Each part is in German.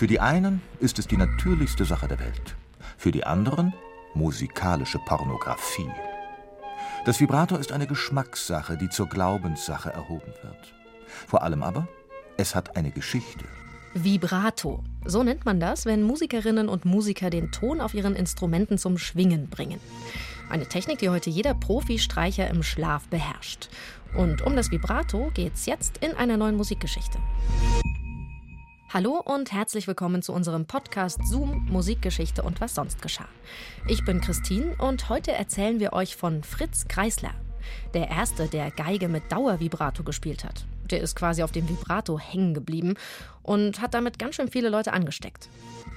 Für die einen ist es die natürlichste Sache der Welt, für die anderen musikalische Pornografie. Das Vibrato ist eine Geschmackssache, die zur Glaubenssache erhoben wird. Vor allem aber, es hat eine Geschichte. Vibrato. So nennt man das, wenn Musikerinnen und Musiker den Ton auf ihren Instrumenten zum Schwingen bringen. Eine Technik, die heute jeder Profi-Streicher im Schlaf beherrscht. Und um das Vibrato geht's jetzt in einer neuen Musikgeschichte. Hallo und herzlich willkommen zu unserem Podcast Zoom Musikgeschichte und was sonst geschah. Ich bin Christine und heute erzählen wir euch von Fritz Kreisler. Der erste, der Geige mit Dauervibrato gespielt hat. Der ist quasi auf dem Vibrato hängen geblieben und hat damit ganz schön viele Leute angesteckt.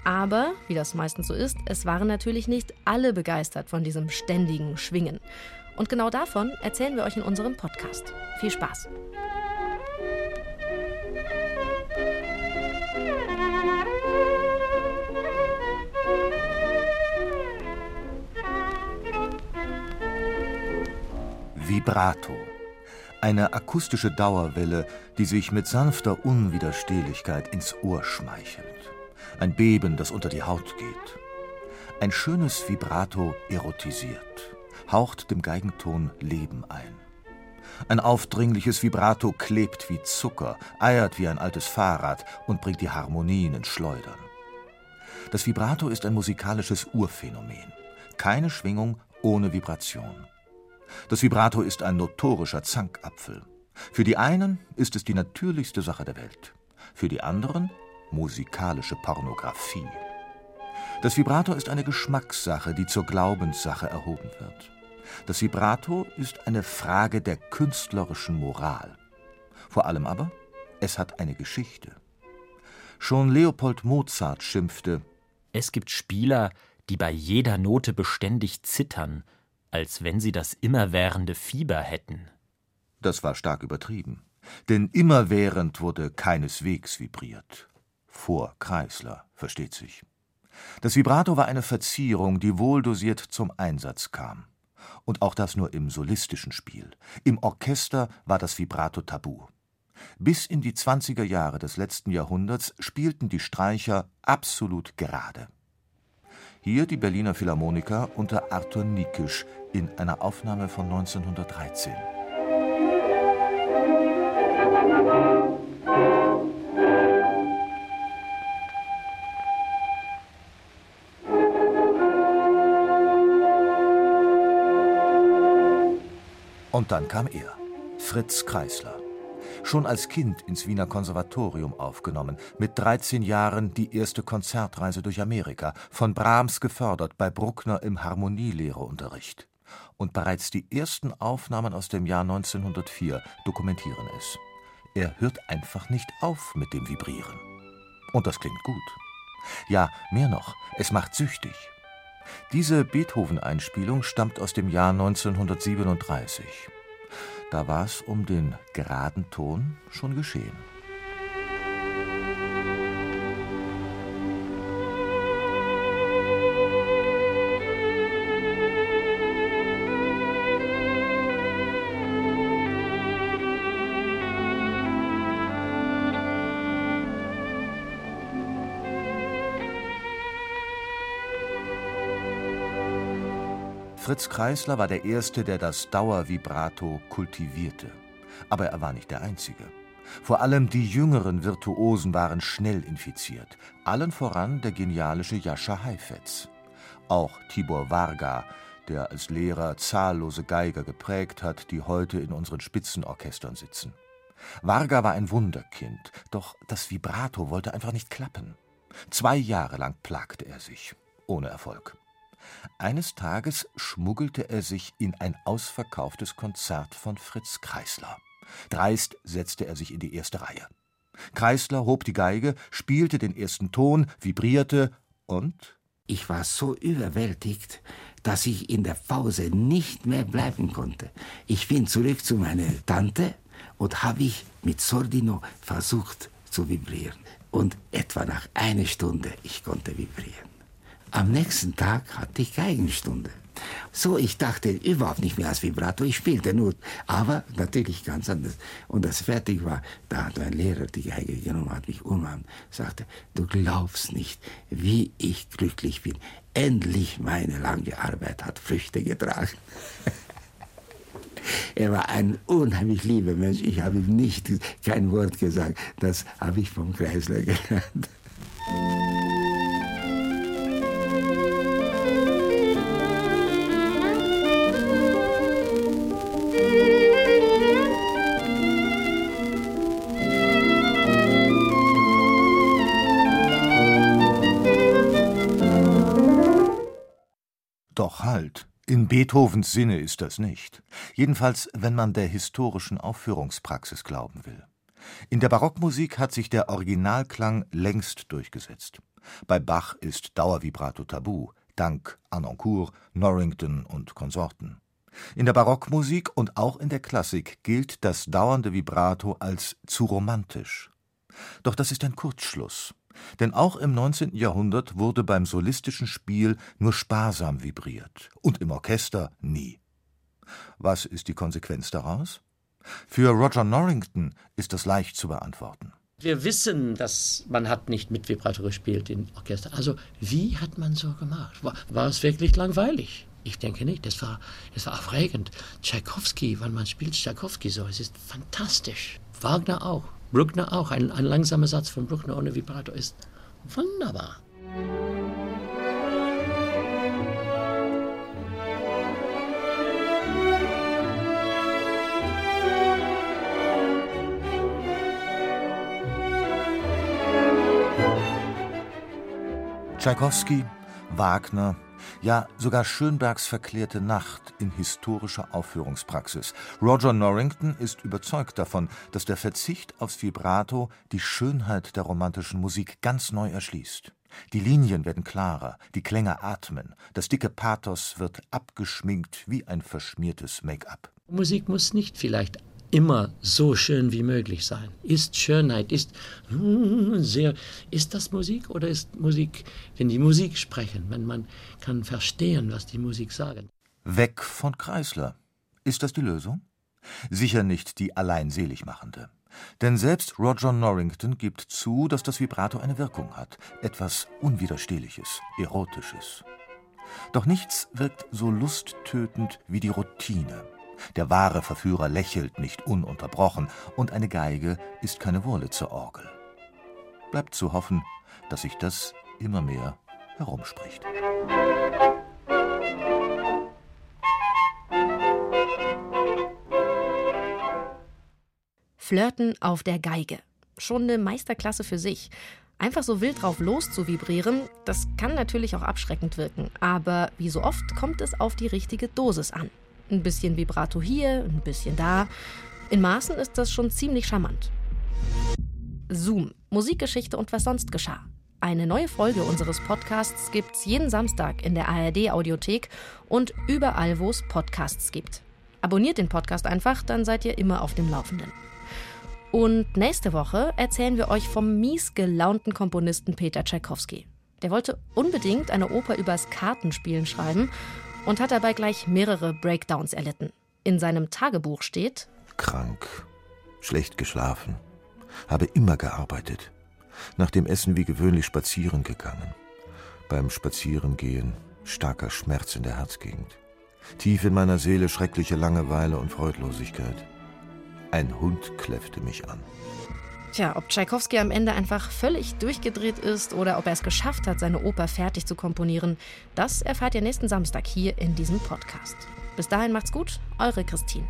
Aber, wie das meistens so ist, es waren natürlich nicht alle begeistert von diesem ständigen Schwingen. Und genau davon erzählen wir euch in unserem Podcast. Viel Spaß! Vibrato. Eine akustische Dauerwelle, die sich mit sanfter Unwiderstehlichkeit ins Ohr schmeichelt. Ein Beben, das unter die Haut geht. Ein schönes Vibrato erotisiert, haucht dem Geigenton Leben ein. Ein aufdringliches Vibrato klebt wie Zucker, eiert wie ein altes Fahrrad und bringt die Harmonien ins Schleudern. Das Vibrato ist ein musikalisches Urphänomen. Keine Schwingung ohne Vibration. Das Vibrato ist ein notorischer Zankapfel. Für die einen ist es die natürlichste Sache der Welt, für die anderen musikalische Pornografie. Das Vibrato ist eine Geschmackssache, die zur Glaubenssache erhoben wird. Das Vibrato ist eine Frage der künstlerischen Moral. Vor allem aber, es hat eine Geschichte. Schon Leopold Mozart schimpfte Es gibt Spieler, die bei jeder Note beständig zittern, als wenn sie das immerwährende Fieber hätten. Das war stark übertrieben, denn immerwährend wurde keineswegs vibriert. Vor Kreisler, versteht sich. Das Vibrato war eine Verzierung, die wohldosiert zum Einsatz kam. Und auch das nur im solistischen Spiel. Im Orchester war das Vibrato tabu. Bis in die 20er Jahre des letzten Jahrhunderts spielten die Streicher absolut gerade. Hier die Berliner Philharmoniker unter Arthur Nikisch in einer Aufnahme von 1913. Und dann kam er, Fritz Kreisler. Schon als Kind ins Wiener Konservatorium aufgenommen, mit 13 Jahren die erste Konzertreise durch Amerika, von Brahms gefördert bei Bruckner im Harmonielehreunterricht. Und bereits die ersten Aufnahmen aus dem Jahr 1904 dokumentieren es. Er hört einfach nicht auf mit dem Vibrieren. Und das klingt gut. Ja, mehr noch, es macht süchtig. Diese Beethoven-Einspielung stammt aus dem Jahr 1937. Da war es um den geraden Ton schon geschehen. Fritz Kreisler war der Erste, der das Dauervibrato kultivierte. Aber er war nicht der Einzige. Vor allem die jüngeren Virtuosen waren schnell infiziert. Allen voran der genialische Jascha Heifetz. Auch Tibor Varga, der als Lehrer zahllose Geiger geprägt hat, die heute in unseren Spitzenorchestern sitzen. Varga war ein Wunderkind, doch das Vibrato wollte einfach nicht klappen. Zwei Jahre lang plagte er sich, ohne Erfolg. Eines Tages schmuggelte er sich in ein ausverkauftes Konzert von Fritz Kreisler. Dreist setzte er sich in die erste Reihe. Kreisler hob die Geige, spielte den ersten Ton, vibrierte und ich war so überwältigt, dass ich in der Pause nicht mehr bleiben konnte. Ich bin zurück zu meiner Tante und habe ich mit Sordino versucht zu vibrieren. Und etwa nach einer Stunde ich konnte vibrieren. Am nächsten Tag hatte ich Geigenstunde. So, ich dachte überhaupt nicht mehr als Vibrato, ich spielte nur, aber natürlich ganz anders. Und als fertig war, da hat mein Lehrer die Geige genommen, hat mich umarmt, sagte, du glaubst nicht, wie ich glücklich bin. Endlich meine lange Arbeit hat Früchte getragen. er war ein unheimlich lieber Mensch. Ich habe ihm nicht kein Wort gesagt. Das habe ich vom Kreisler gelernt. Doch halt, in Beethovens Sinne ist das nicht. Jedenfalls, wenn man der historischen Aufführungspraxis glauben will. In der Barockmusik hat sich der Originalklang längst durchgesetzt. Bei Bach ist Dauervibrato tabu, dank Anoncourt, Norrington und Konsorten. In der Barockmusik und auch in der Klassik gilt das dauernde Vibrato als zu romantisch. Doch das ist ein Kurzschluss. Denn auch im 19. Jahrhundert wurde beim solistischen Spiel nur sparsam vibriert und im Orchester nie. Was ist die Konsequenz daraus? Für Roger Norrington ist das leicht zu beantworten. Wir wissen, dass man hat nicht mit Vibrato gespielt im Orchester. Also wie hat man so gemacht? War, war es wirklich langweilig? Ich denke nicht. Das war, das war aufregend. Tchaikovsky, wenn man spielt Tchaikovsky so, es ist fantastisch. Wagner auch. Bruckner auch. Ein, ein langsamer Satz von Bruckner ohne Vibrato ist wunderbar. Tschaikowski, Wagner, ja sogar Schönbergs verklärte Nacht in historischer Aufführungspraxis. Roger Norrington ist überzeugt davon, dass der Verzicht aufs Vibrato die Schönheit der romantischen Musik ganz neu erschließt. Die Linien werden klarer, die Klänge atmen, das dicke Pathos wird abgeschminkt wie ein verschmiertes Make-up. Musik muss nicht vielleicht immer so schön wie möglich sein. Ist Schönheit, ist sehr, ist das Musik oder ist Musik, wenn die Musik sprechen, wenn man kann verstehen, was die Musik sagen? Weg von Kreisler. Ist das die Lösung? Sicher nicht die allein selig machende. Denn selbst Roger Norrington gibt zu, dass das Vibrato eine Wirkung hat, etwas Unwiderstehliches, Erotisches. Doch nichts wirkt so lusttötend wie die Routine. Der wahre Verführer lächelt nicht ununterbrochen, und eine Geige ist keine Wurlitzer Orgel. Bleibt zu hoffen, dass sich das immer mehr herumspricht. Flirten auf der Geige. Schon eine Meisterklasse für sich. Einfach so wild drauf loszuvibrieren, das kann natürlich auch abschreckend wirken. Aber wie so oft kommt es auf die richtige Dosis an. Ein bisschen Vibrato hier, ein bisschen da. In Maßen ist das schon ziemlich charmant. Zoom, Musikgeschichte und was sonst geschah. Eine neue Folge unseres Podcasts gibt's jeden Samstag in der ARD Audiothek und überall, wo es Podcasts gibt. Abonniert den Podcast einfach, dann seid ihr immer auf dem Laufenden. Und nächste Woche erzählen wir euch vom mies gelaunten Komponisten Peter Tschaikowski. Der wollte unbedingt eine Oper übers Kartenspielen schreiben und hat dabei gleich mehrere Breakdowns erlitten. In seinem Tagebuch steht: Krank, schlecht geschlafen, habe immer gearbeitet, nach dem Essen wie gewöhnlich spazieren gegangen. Beim Spazierengehen starker Schmerz in der Herzgegend. Tief in meiner Seele schreckliche Langeweile und Freudlosigkeit. Ein Hund kläffte mich an. Tja, ob Tschaikowski am Ende einfach völlig durchgedreht ist oder ob er es geschafft hat, seine Oper fertig zu komponieren, das erfahrt ihr nächsten Samstag hier in diesem Podcast. Bis dahin macht's gut, eure Christine.